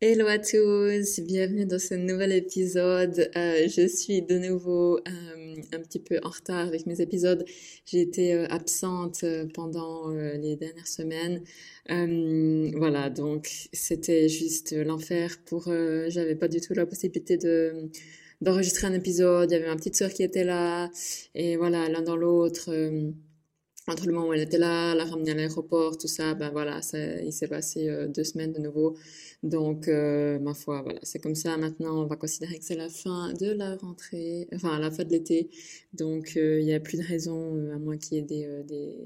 Hello à tous, bienvenue dans ce nouvel épisode. Euh, je suis de nouveau euh, un petit peu en retard avec mes épisodes. J'ai été euh, absente pendant les dernières semaines. Voilà, donc c'était juste l'enfer pour... J'avais pas du tout la possibilité de d'enregistrer un épisode. Il y avait ma petite sœur qui était là et voilà, l'un dans l'autre entre le moment où elle était là, la ramener à l'aéroport, tout ça, ben voilà, ça, il s'est passé euh, deux semaines de nouveau. Donc, euh, ma foi, voilà, c'est comme ça. Maintenant, on va considérer que c'est la fin de la rentrée, enfin, la fin de l'été. Donc, euh, il n'y a plus de raison, à moins qu'il y ait des, des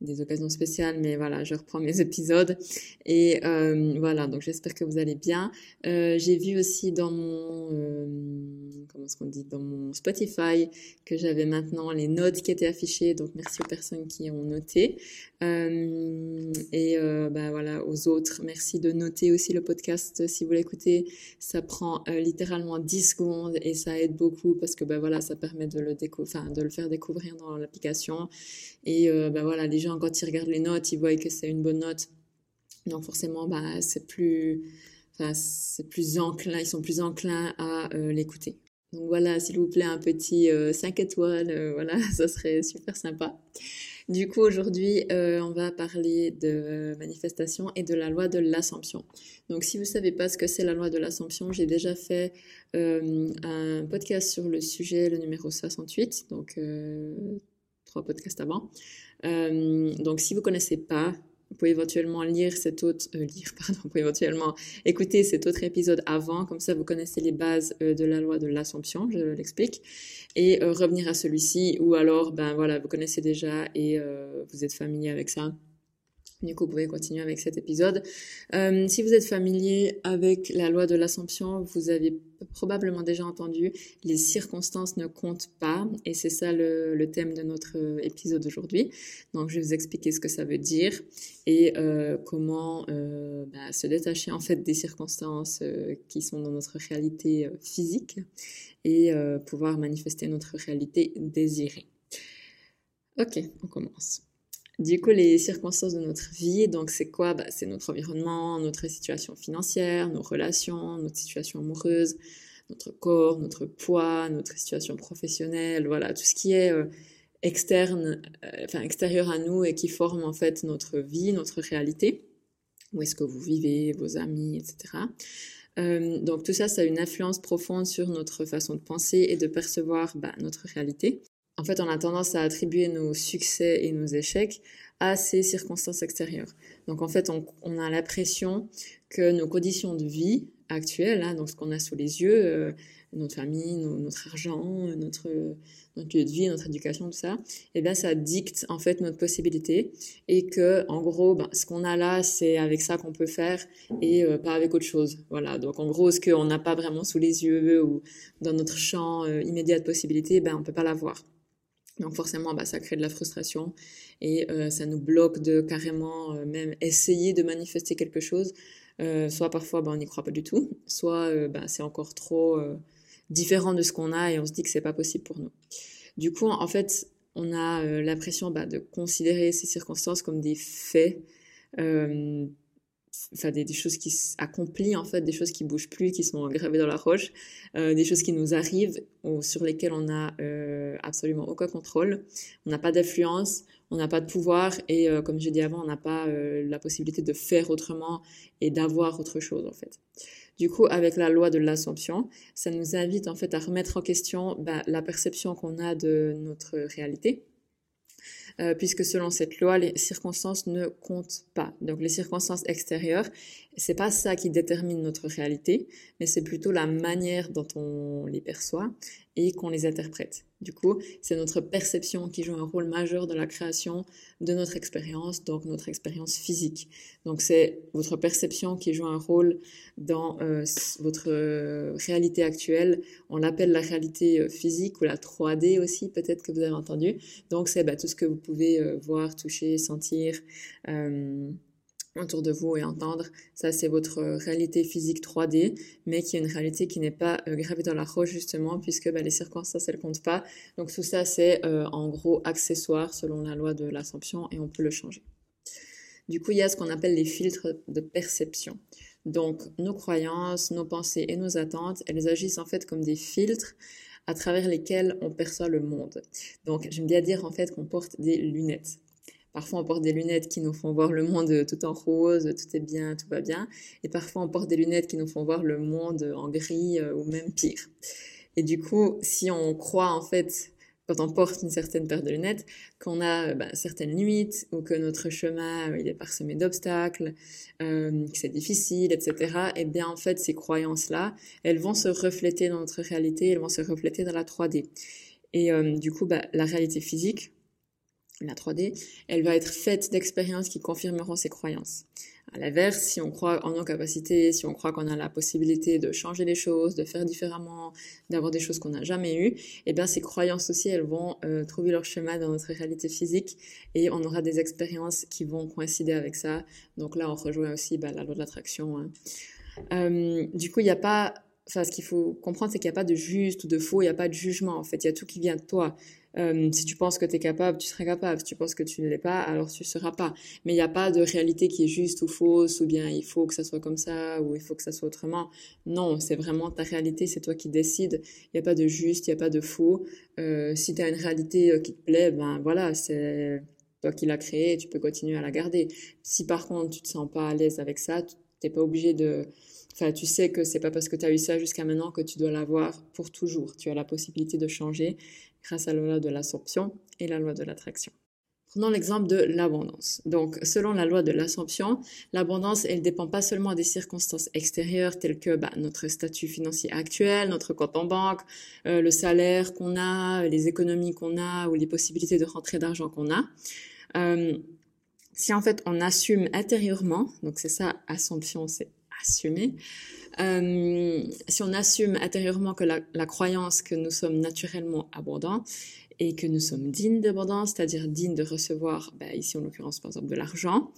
des occasions spéciales, mais voilà, je reprends mes épisodes. Et euh, voilà, donc j'espère que vous allez bien. Euh, j'ai vu aussi dans mon, euh, comment est-ce qu'on dit, dans mon Spotify que j'avais maintenant les notes qui étaient affichées. Donc merci aux personnes qui ont noté. Et bah voilà, aux autres, merci de noter aussi le podcast si vous l'écoutez. Ça prend littéralement 10 secondes et ça aide beaucoup parce que bah voilà, ça permet de le faire découvrir dans l'application. Et bah voilà, les gens, quand ils regardent les notes, ils voient que c'est une bonne note. Donc forcément, bah, c'est plus, enfin, c'est plus enclin, ils sont plus enclins à l'écouter. Donc voilà, s'il vous plaît, un petit 5 étoiles, voilà, ça serait super sympa. Du coup, aujourd'hui, euh, on va parler de manifestation et de la loi de l'Assomption. Donc, si vous ne savez pas ce que c'est la loi de l'Assomption, j'ai déjà fait euh, un podcast sur le sujet, le numéro 68, donc euh, trois podcasts avant. Euh, donc, si vous connaissez pas, vous pouvez éventuellement lire cet autre, euh, pardon, vous pouvez éventuellement écouter cet autre épisode avant, comme ça vous connaissez les bases euh, de la loi de l'Assomption, je l'explique, et euh, revenir à celui-ci, ou alors, ben voilà, vous connaissez déjà et vous êtes familier avec ça. Du coup, vous pouvez continuer avec cet épisode. Euh, si vous êtes familier avec la loi de l'Assomption, vous avez probablement déjà entendu, les circonstances ne comptent pas, et c'est ça le, thème de notre euh, épisode aujourd'hui. Donc, je vais vous expliquer ce que ça veut dire et euh, comment bah, se détacher en fait des circonstances qui sont dans notre réalité physique et pouvoir manifester notre réalité désirée. Ok, on commence. Du coup, les circonstances de notre vie, donc c'est quoi? Bah, C'est notre environnement, notre situation financière, nos relations, notre situation amoureuse, notre corps, notre poids, notre situation professionnelle, voilà, tout ce qui est euh, externe, euh, enfin extérieur à nous et qui forme en fait notre vie, notre réalité. Où est-ce que vous vivez, vos amis, etc. Euh, donc tout ça, ça a une influence profonde sur notre façon de penser et de percevoir bah, notre réalité en fait, on a tendance à attribuer nos succès et nos échecs à ces circonstances extérieures. Donc, en fait, on, on a l'impression que nos conditions de vie actuelles, hein, donc ce qu'on a sous les yeux, euh, notre famille, notre argent, notre, notre lieu de vie, notre éducation, tout ça, et eh bien, ça dicte en fait notre possibilité et que, en gros, ben, ce qu'on a là, c'est avec ça qu'on peut faire et euh, pas avec autre chose. Voilà. Donc, en gros, ce qu'on n'a pas vraiment sous les yeux ou dans notre champ euh, immédiat de possibilités, ben, on peut pas l'avoir. Donc forcément, bah, ça crée de la frustration et euh, ça nous bloque de carrément euh, même essayer de manifester quelque chose. Euh, soit parfois, bah, on n'y croit pas du tout, soit bah, c'est encore trop différent de ce qu'on a et on se dit que c'est pas possible pour nous. Du coup, en fait, on a l'impression bah, de considérer ces circonstances comme des faits enfin des, choses qui s'accomplissent en fait, des choses qui bougent plus, qui sont gravées dans la roche, des choses qui nous arrivent ou sur lesquelles on euh, absolument aucun contrôle, on n'a pas d'influence, on n'a pas de pouvoir et euh, comme j'ai dit avant, on n'a pas euh, la possibilité de faire autrement et d'avoir autre chose en fait. Du coup, avec la loi de l'Assomption, ça nous invite en fait à remettre en question bah, la perception qu'on a de notre réalité euh, puisque selon cette loi, les circonstances ne comptent pas. Donc les circonstances extérieures, c'est pas ça qui détermine notre réalité, mais c'est plutôt la manière dont on les perçoit et qu'on les interprète. Du coup, c'est notre perception qui joue un rôle majeur dans la création de notre expérience, donc notre expérience physique. Donc c'est votre perception qui joue un rôle dans euh, votre euh, réalité actuelle. On l'appelle la réalité euh, physique ou la 3D aussi, peut-être que vous avez entendu. Donc c'est bah, tout ce que vous pouvez voir, toucher, sentir. Euh, autour de vous et entendre. Ça, c'est votre réalité physique 3D, mais qui est une réalité qui n'est pas euh, gravée dans la roche, justement, puisque bah, les circonstances, elles comptent pas. Donc, tout ça, c'est euh, en gros accessoire selon la loi de l'Assomption et on peut le changer. Du coup, il y a ce qu'on appelle les filtres de perception. Donc, nos croyances, nos pensées et nos attentes, elles agissent en fait comme des filtres à travers lesquels on perçoit le monde. Donc, j'aime bien dire en fait qu'on porte des lunettes. Parfois, on porte des lunettes qui nous font voir le monde tout en rose, tout est bien, tout va bien. Et parfois, on porte des lunettes qui nous font voir le monde en gris euh, ou même pire. Et du coup, si on croit en fait quand on porte une certaine paire de lunettes, qu'on a bah, certaines limites ou que notre chemin il est parsemé d'obstacles, euh, que c'est difficile, etc. Et eh bien en fait ces croyances-là, elles vont se refléter dans notre réalité, elles vont se refléter dans la 3D. Et euh, du coup, bah, la réalité physique, la 3D, elle va être faite d'expériences qui confirmeront ces croyances. À l'inverse, si on croit en nos capacités, si on croit qu'on a la possibilité de changer les choses, de faire différemment, d'avoir des choses qu'on n'a jamais eues, eh bien ces croyances aussi, elles vont euh, trouver leur chemin dans notre réalité physique et on aura des expériences qui vont coïncider avec ça. Donc là, on rejoint aussi bah, la loi de l'attraction. Hein. Euh, du coup, il n'y a pas enfin, ce qu'il faut comprendre, c'est qu'il n'y a pas de juste ou de faux, il n'y a pas de jugement, en fait. Il y a tout qui vient de toi. Euh, si tu penses que tu es capable, tu seras capable. Si tu penses que tu ne l'es pas, alors tu ne seras pas. Mais il n'y a pas de réalité qui est juste ou fausse, ou bien il faut que ça soit comme ça, ou il faut que ça soit autrement. Non, c'est vraiment ta réalité, c'est toi qui décides. Il n'y a pas de juste, il n'y a pas de faux. Euh, si tu as une réalité euh, qui te plaît, ben voilà, c'est toi qui l'as créée, tu peux continuer à la garder. Si par contre tu te sens pas à l'aise avec ça, tu n'es pas obligé de... Enfin, tu sais que c'est pas parce que tu as eu ça jusqu'à maintenant que tu dois l'avoir pour toujours. Tu as la possibilité de changer grâce à la loi de l'assomption et la loi de l'attraction. Prenons l'exemple de l'abondance. Donc, selon la loi de l'assomption, l'abondance, elle dépend pas seulement des circonstances extérieures telles que bah, notre statut financier actuel, notre compte en banque, euh, le salaire qu'on a, les économies qu'on a ou les possibilités de rentrer d'argent qu'on a. Euh, si en fait on assume intérieurement, donc c'est ça, assomption, c'est assumer, euh, si on assume intérieurement que la, croyance que nous sommes naturellement abondants et que nous sommes dignes d'abondance, c'est-à-dire dignes de recevoir, ben, ici en l'occurrence par exemple de l'argent,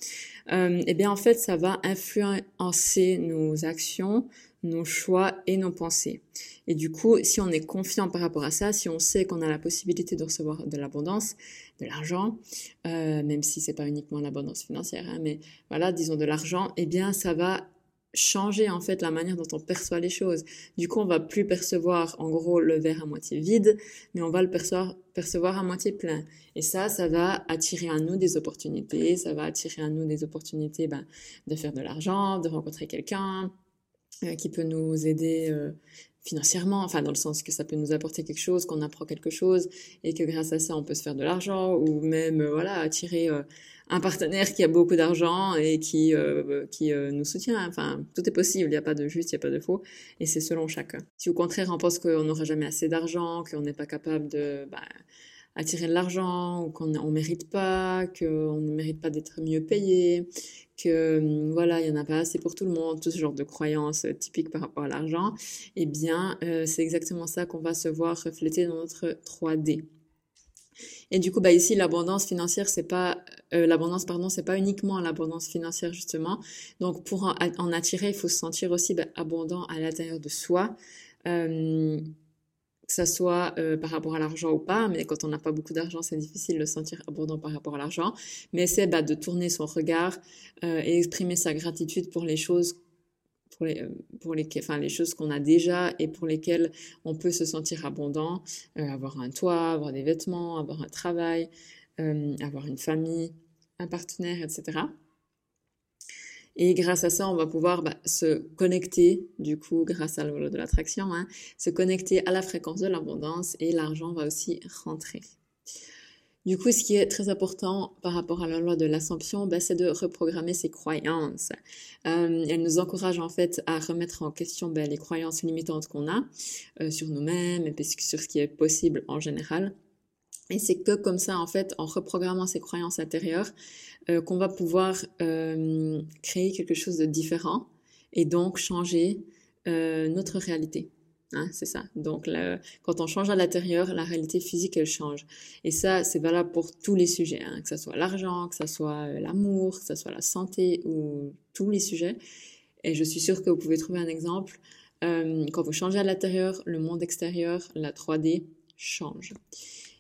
euh, eh bien en fait ça va influencer nos actions, nos choix et nos pensées. Et du coup, si on est confiant par rapport à ça, si on sait qu'on a la possibilité de recevoir de l'abondance, de l'argent, euh, même si c'est pas uniquement l'abondance financière, hein, mais voilà, disons de l'argent, eh bien ça va changer en fait la manière dont on perçoit les choses. Du coup, on va plus percevoir en gros le verre à moitié vide, mais on va le percevoir, percevoir à moitié plein. Et ça, ça va attirer à nous des opportunités, ça va attirer à nous des opportunités ben, de faire de l'argent, de rencontrer quelqu'un euh, qui peut nous aider euh, financièrement, enfin dans le sens que ça peut nous apporter quelque chose, qu'on apprend quelque chose et que grâce à ça on peut se faire de l'argent ou même euh, voilà attirer un partenaire qui a beaucoup d'argent et qui euh, qui euh, nous soutient. Enfin, tout est possible. Il n'y a pas de juste, il n'y a pas de faux, et c'est selon chacun. Si au contraire on pense qu'on n'aura jamais assez d'argent, qu'on n'est pas capable de bah, attirer de l'argent, ou qu'on ne mérite pas, qu'on ne mérite pas d'être mieux payé, que hum, voilà, il y en a pas assez pour tout le monde, tout ce genre de croyances typiques par rapport à l'argent, eh bien, euh, c'est exactement ça qu'on va se voir refléter dans notre 3D. Et du coup, bah ici, l'abondance financière, c'est pas euh, l'abondance, pardon, c'est pas uniquement l'abondance financière justement. Donc, pour en, attirer, il faut se sentir aussi bah, abondant à l'intérieur de soi, euh, que ça soit euh, par rapport à l'argent ou pas. Mais quand on n'a pas beaucoup d'argent, c'est difficile de se sentir abondant par rapport à l'argent. Mais c'est bah, de tourner son regard et exprimer sa gratitude pour les choses pour les, pour les, enfin, les choses qu'on a déjà et pour lesquelles on peut se sentir abondant, avoir un toit, avoir des vêtements, avoir un travail, euh, avoir une famille, un partenaire, etc. Et grâce à ça, on va pouvoir bah, se connecter, du coup, grâce à loi de l'attraction, hein, se connecter à la fréquence de l'abondance et l'argent va aussi rentrer. Du coup, ce qui est très important par rapport à la loi de l'assomption, ben, c'est de reprogrammer ses croyances. Euh, elle nous encourage en fait à remettre en question ben, les croyances limitantes qu'on a euh, sur nous-mêmes et sur ce qui est possible en général. Et c'est que comme ça, en fait, en reprogrammant ses croyances intérieures, euh, qu'on va pouvoir euh, créer quelque chose de différent et donc changer euh, notre réalité. Hein, c'est ça. Donc, quand on change à l'intérieur, la réalité physique, elle change. Et ça, c'est valable pour tous les sujets, hein, que ce soit l'argent, que ce soit l'amour, que ce soit la santé ou tous les sujets. Et je suis sûre que vous pouvez trouver un exemple. Quand vous changez à l'intérieur, le monde extérieur, la 3D change.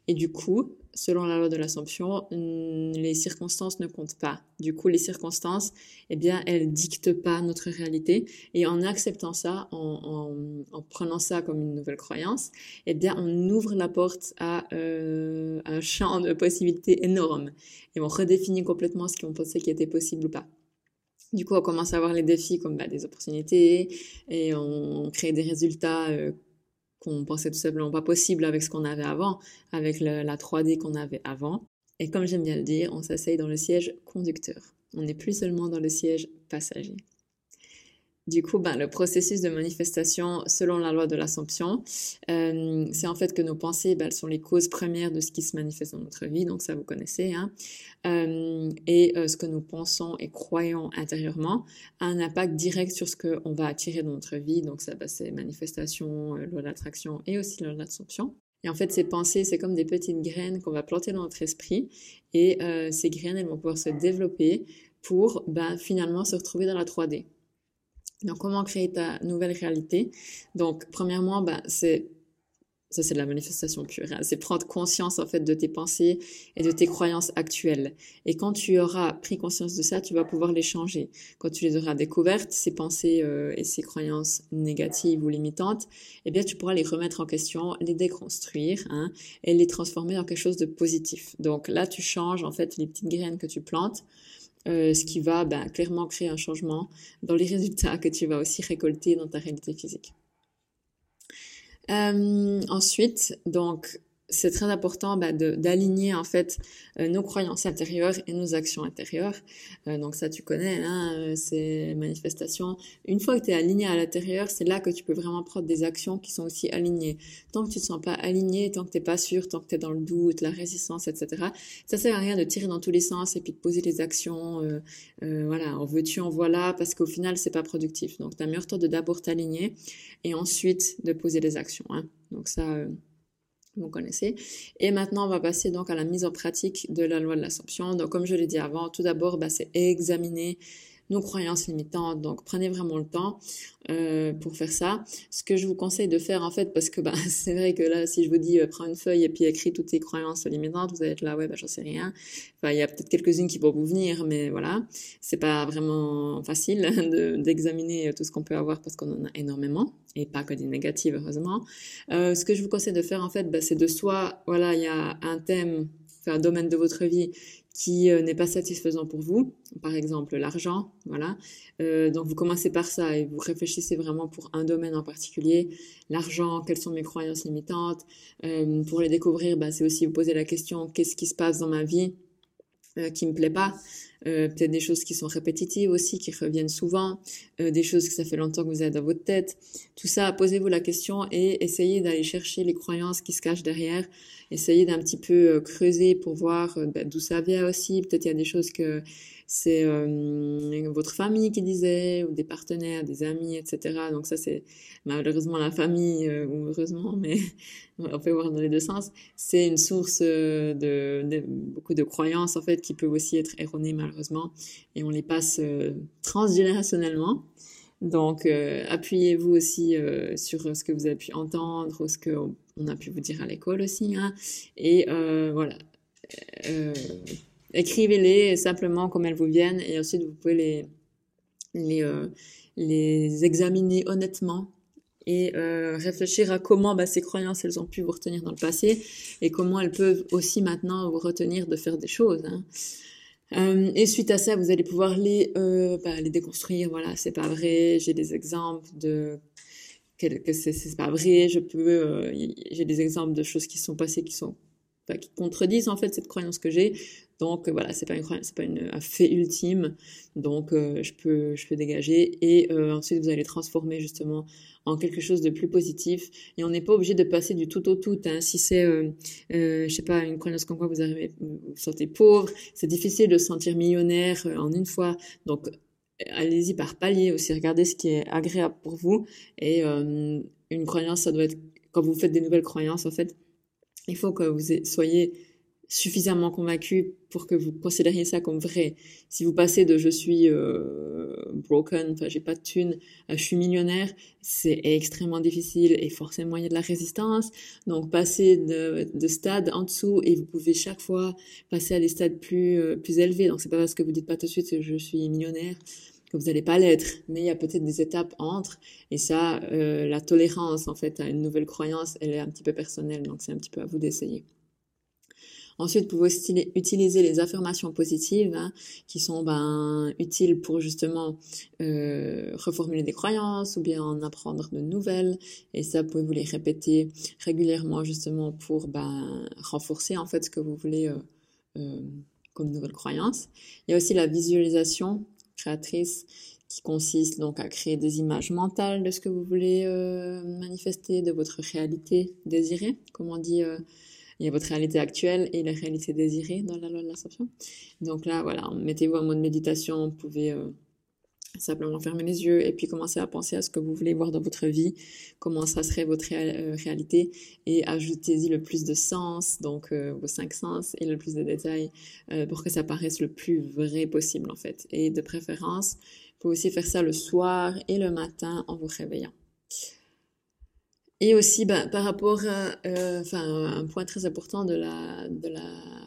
Et du coup, selon la loi de l'Assomption, les circonstances ne comptent pas. Du coup, les circonstances, eh bien, elles dictent pas notre réalité. Et en acceptant ça, en, en, prenant ça comme une nouvelle croyance, eh bien, on ouvre la porte à euh, un champ de possibilités énorme. Et on redéfinit complètement ce qu'on pensait qui était possible ou pas. Du coup, on commence à avoir les défis comme bah, des opportunités et on, crée des résultats euh, qu'on pensait tout simplement pas possible avec ce qu'on avait avant, avec la 3D qu'on avait avant. Et comme j'aime bien le dire, on s'asseye dans le siège conducteur. On n'est plus seulement dans le siège passager. Du coup, ben, le processus de manifestation selon la loi de l'Assomption, euh, c'est en fait que nos pensées, ben, sont les causes premières de ce qui se manifeste dans notre vie, donc ça vous connaissez. Hein. Euh, et euh, ce que nous pensons et croyons intérieurement a un impact direct sur ce qu'on va attirer dans notre vie, donc ça, ben, c'est manifestation, loi de l'attraction et aussi loi de l'Assomption. Et en fait, ces pensées, c'est comme des petites graines qu'on va planter dans notre esprit, et ces graines, elles vont pouvoir se développer pour ben, finalement se retrouver dans la 3D. Donc, comment créer ta nouvelle réalité? Donc, premièrement, bah, c'est ça, c'est de la manifestation pure. Hein. C'est prendre conscience en fait de tes pensées et de tes croyances actuelles. Et quand tu auras pris conscience de ça, tu vas pouvoir les changer. Quand tu les auras découvertes, ces pensées euh, et ces croyances négatives ou limitantes, eh bien, tu pourras les remettre en question, les déconstruire hein, et les transformer en quelque chose de positif. Donc là, tu changes en fait les petites graines que tu plantes euh, ce qui va ben, clairement créer un changement dans les résultats que tu vas aussi récolter dans ta réalité physique. Euh, ensuite, donc, c'est très important bah, d'aligner en fait euh, nos croyances intérieures et nos actions intérieures. Euh, donc ça tu connais, hein, euh, ces manifestations. Une fois que tu es aligné à l'intérieur, c'est là que tu peux vraiment prendre des actions qui sont aussi alignées. Tant que tu te sens pas aligné, tant que t'es pas sûr, tant que tu es dans le doute, la résistance, etc. Ça sert à rien de tirer dans tous les sens et puis de poser des actions, voilà, en veux-tu, en voilà, parce qu'au final c'est pas productif. Donc tu as meilleur temps de d'abord t'aligner et ensuite de poser des actions. Hein. Donc ça vous connaissez. Et maintenant, on va passer donc à la mise en pratique de la loi de l'Assomption. Donc, comme je l'ai dit avant, tout d'abord, bah, c'est examiner nos croyances limitantes. Donc, prenez vraiment le temps euh, pour faire ça. Ce que je vous conseille de faire, en fait, parce que bah, c'est vrai que là, si je vous dis euh, prends une feuille et puis écris toutes tes croyances limitantes, vous allez être là, ouais, bah, j'en sais rien. Enfin, il y a peut-être quelques-unes qui vont vous venir, mais voilà, c'est pas vraiment facile d'examiner tout ce qu'on peut avoir parce qu'on en a énormément et pas que des négatives, heureusement. Euh, ce que je vous conseille de faire, en fait, bah, c'est de soit, voilà, il y a un thème, un domaine de votre vie qui euh, n'est pas satisfaisant pour vous, par exemple l'argent, voilà. Euh, donc vous commencez par ça et vous réfléchissez vraiment pour un domaine en particulier, l'argent, quelles sont mes croyances limitantes? Euh, pour les découvrir, bah, c'est aussi vous poser la question qu'est-ce qui se passe dans ma vie? Euh, qui me plaît pas, euh, peut-être des choses qui sont répétitives aussi, qui reviennent souvent, euh, des choses que ça fait longtemps que vous êtes dans votre tête. Tout ça, posez-vous la question et essayez d'aller chercher les croyances qui se cachent derrière. Essayez d'un petit peu creuser pour voir bah, d'où ça vient aussi. Peut-être il y a des choses que c'est euh, votre famille qui disait, ou des partenaires, des amis, etc. Donc ça, c'est malheureusement la famille, euh, ou heureusement, mais on peut voir dans les deux sens. C'est une source euh, de, beaucoup de croyances, en fait, qui peuvent aussi être erronées, malheureusement, et on les passe transgénérationnellement. Donc, appuyez-vous aussi sur ce que vous avez pu entendre, ce qu'on a pu vous dire à l'école aussi, hein, et voilà écrivez-les simplement comme elles vous viennent et ensuite vous pouvez les, euh, examiner honnêtement et euh, réfléchir à comment bah, ces croyances elles ont pu vous retenir dans le passé et comment elles peuvent aussi maintenant vous retenir de faire des choses. Hein. Euh, et suite à ça, vous allez pouvoir les, bah, les déconstruire. Voilà, c'est pas vrai. J'ai des exemples de que c'est pas vrai. Je peux, j'ai des exemples de choses qui sont passées qui sont qui contredisent en fait cette croyance que j'ai. Donc voilà, c'est pas une c'est pas une, un fait ultime. Donc euh, je peux je peux dégager et euh, ensuite vous allez transformer justement en quelque chose de plus positif. Et on n'est pas obligé de passer du tout au tout. Hein. Si c'est euh, euh, je sais pas une croyance comme quoi vous arrivez vous sentez pauvre, c'est difficile de se sentir millionnaire en une fois. Donc allez-y par palier aussi. Regardez ce qui est agréable pour vous et une croyance ça doit être quand vous faites des nouvelles croyances en fait il faut que vous soyez suffisamment convaincu pour que vous considériez ça comme vrai. Si vous passez de je suis euh, broken, enfin j'ai pas de thunes, je suis millionnaire, c'est extrêmement difficile et forcément il y a de la résistance. Donc passer de, de stade en dessous et vous pouvez chaque fois passer à des stades plus plus élevés. Donc c'est pas parce que vous dites pas tout de suite je suis millionnaire que vous n'allez pas l'être, mais il y a peut-être des étapes entre, et ça, euh, la tolérance en fait à une nouvelle croyance, elle est un petit peu personnelle, donc c'est un petit peu à vous d'essayer. Ensuite, vous pouvez utiliser les affirmations positives hein, qui sont ben, utiles pour justement euh, reformuler des croyances ou bien en apprendre de nouvelles. Et ça, vous pouvez vous les répéter régulièrement justement pour ben, renforcer en fait ce que vous voulez euh, euh, comme nouvelle croyance. Il y a aussi la visualisation créatrice qui consiste donc à créer des images mentales de ce que vous voulez manifester, de votre réalité désirée, comme on dit, il y a votre réalité actuelle et la réalité désirée dans la loi de l'ascension. Donc là, voilà, mettez-vous en mode méditation, vous pouvez euh, simplement fermer les yeux et puis commencer à penser à ce que vous voulez voir dans votre vie, comment ça serait votre réalité et ajoutez-y le plus de sens, donc vos cinq sens et le plus de détails pour que ça paraisse le plus vrai possible en fait. Et de préférence, pouvez aussi faire ça le soir et le matin en vous réveillant. Et aussi, bah, par rapport à, euh, un point très important de la, de la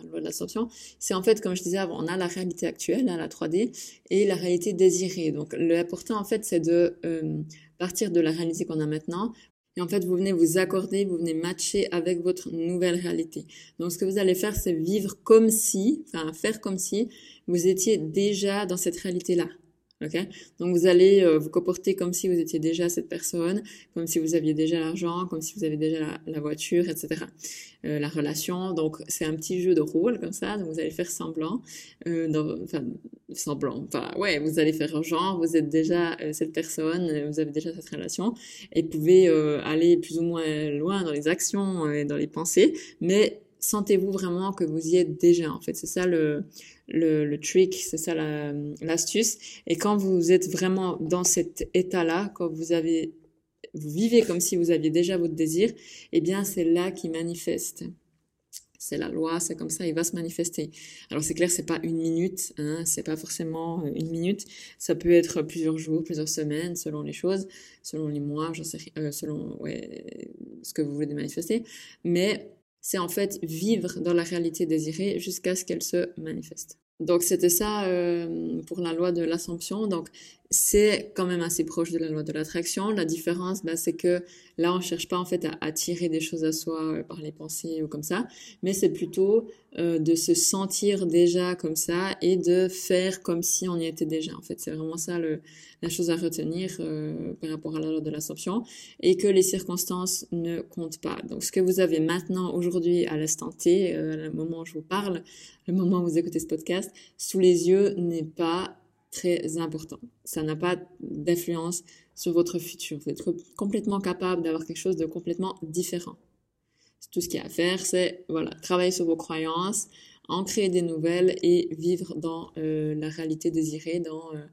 loi de l'ascension, c'est en fait, comme je disais avant, on a la réalité actuelle, hein, la 3D, et la réalité désirée. Donc, l'important, en fait, c'est de euh, partir de la réalité qu'on a maintenant et en fait, vous venez vous accorder, vous venez matcher avec votre nouvelle réalité. Donc, ce que vous allez faire, c'est vivre comme si, enfin, faire comme si vous étiez déjà dans cette réalité-là. Okay Donc vous allez euh, vous comporter comme si vous étiez déjà cette personne, comme si vous aviez déjà l'argent, comme si vous avez déjà la, voiture, etc. Euh, la relation. Donc c'est un petit jeu de rôle comme ça. Donc vous allez faire semblant, euh, enfin semblant. Enfin ouais, vous allez faire genre vous êtes déjà cette personne, vous avez déjà cette relation et pouvez aller plus ou moins loin dans les actions et dans les pensées, mais sentez-vous vraiment que vous y êtes déjà en fait? C'est ça le le, le trick, c'est ça l'astuce. et quand vous êtes vraiment dans cet état-là, quand vous avez, vous vivez comme si vous aviez déjà votre désir, eh bien, c'est là qui manifeste. C'est la loi, c'est comme ça, il va se manifester. Alors c'est clair, c'est pas une minute, hein, c'est pas forcément euh, une minute. Ça peut être plusieurs jours, plusieurs semaines, selon les choses, selon les mois, je sais, euh, selon ouais, ce que vous voulez manifester. Mais c'est en fait vivre dans la réalité désirée jusqu'à ce qu'elle se manifeste. Donc c'était ça euh, pour la loi de l'assomption. Donc c'est quand même assez proche de la loi de l'attraction. La différence, bah, c'est que là, on cherche pas en fait à attirer des choses à soi euh, par les pensées ou comme ça, mais c'est plutôt euh, de se sentir déjà comme ça et de faire comme si on y était déjà. En fait, c'est vraiment ça le, la chose à retenir euh, par rapport à la loi de l'assomption et que les circonstances ne comptent pas. Donc, ce que vous avez maintenant, aujourd'hui, à l'instant T, le moment où je vous parle, le moment où vous écoutez ce podcast, sous les yeux n'est pas très important. Ça n'a pas d'influence sur votre futur. Vous êtes complètement capable d'avoir quelque chose de complètement différent. Tout ce qu'il y a à faire, c'est voilà, travailler sur vos croyances, en créer des nouvelles et vivre dans euh, la réalité désirée, dans, euh,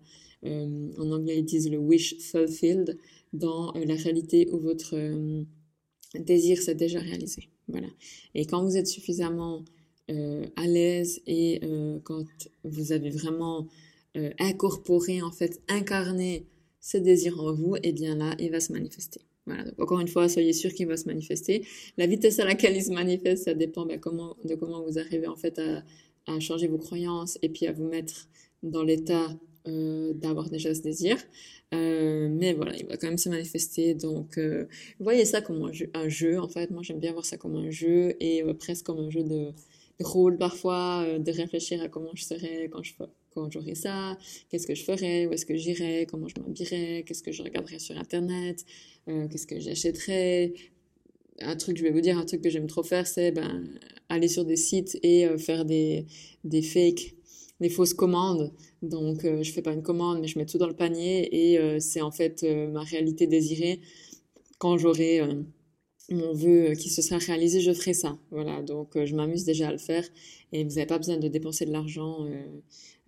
euh, en anglais ils disent le wish fulfilled, dans la réalité où votre désir s'est déjà réalisé. Voilà. Et quand vous êtes suffisamment à l'aise et quand vous avez vraiment euh, incorporer, en fait, incarner ce désir en vous, et eh bien là, il va se manifester. Voilà. Donc, encore une fois, soyez sûr qu'il va se manifester. La vitesse à laquelle il se manifeste, ça dépend comment, de comment vous arrivez en fait à, changer vos croyances et puis à vous mettre dans l'état euh, d'avoir déjà ce désir. Euh, mais voilà, il va quand même se manifester. Donc, voyez ça comme un jeu. En fait, moi, j'aime bien voir ça comme un jeu et presque comme un jeu de, de rôle parfois, de réfléchir à comment je serais quand je quand j'aurai ça, qu'est-ce que je ferais, où est-ce que j'irais, comment je m'habillerais, qu'est-ce que je regarderais sur Internet, euh, qu'est-ce que j'achèterais. Un truc, je vais vous dire, un truc que j'aime trop faire, c'est ben, aller sur des sites et euh, faire des, des fakes, des fausses commandes. Donc, euh, je fais pas une commande, mais je mets tout dans le panier et c'est en fait ma réalité désirée. Quand j'aurai mon vœu qui se sera réalisé, je ferai ça. Voilà, donc je m'amuse déjà à le faire et vous n'avez pas besoin de dépenser de l'argent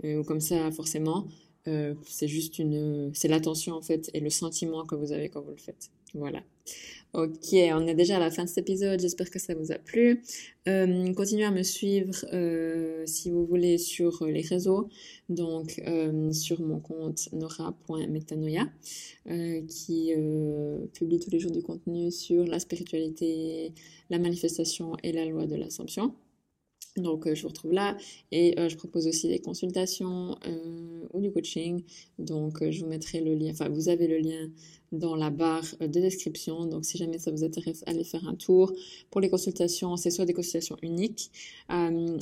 euh, ou comme ça forcément. Euh, c'est juste une, c'est l'attention en fait et le sentiment que vous avez quand vous le faites. Voilà. Ok, on est déjà à la fin de cet épisode, j'espère que ça vous a plu. Euh, continuez à me suivre euh, si vous voulez sur les réseaux, donc euh, sur mon compte nora.metanoia, qui publie tous les jours du contenu sur la spiritualité, la manifestation et la loi de l'Assomption. Donc, euh, je vous retrouve là et euh, je propose aussi des consultations euh, ou du coaching. Donc, je vous mettrai le lien, enfin, vous avez le lien dans la barre de description. Donc, si jamais ça vous intéresse, allez faire un tour. Pour les consultations, c'est soit des consultations uniques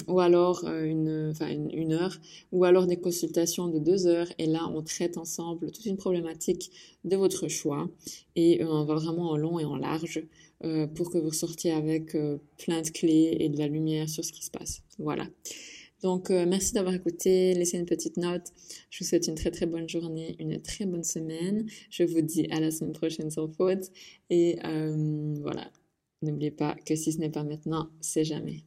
ou alors une, une, une heure ou alors des consultations de deux heures. Et là, on traite ensemble toute une problématique de votre choix et on va vraiment en long et en large euh, pour que vous sortiez avec euh, plein de clés et de la lumière sur ce qui se passe. Voilà. Donc, euh, merci d'avoir écouté. Laissez une petite note. Je vous souhaite une très très bonne journée, une très bonne semaine. Je vous dis à la semaine prochaine sans faute. Et voilà. N'oubliez pas que si ce n'est pas maintenant, c'est jamais.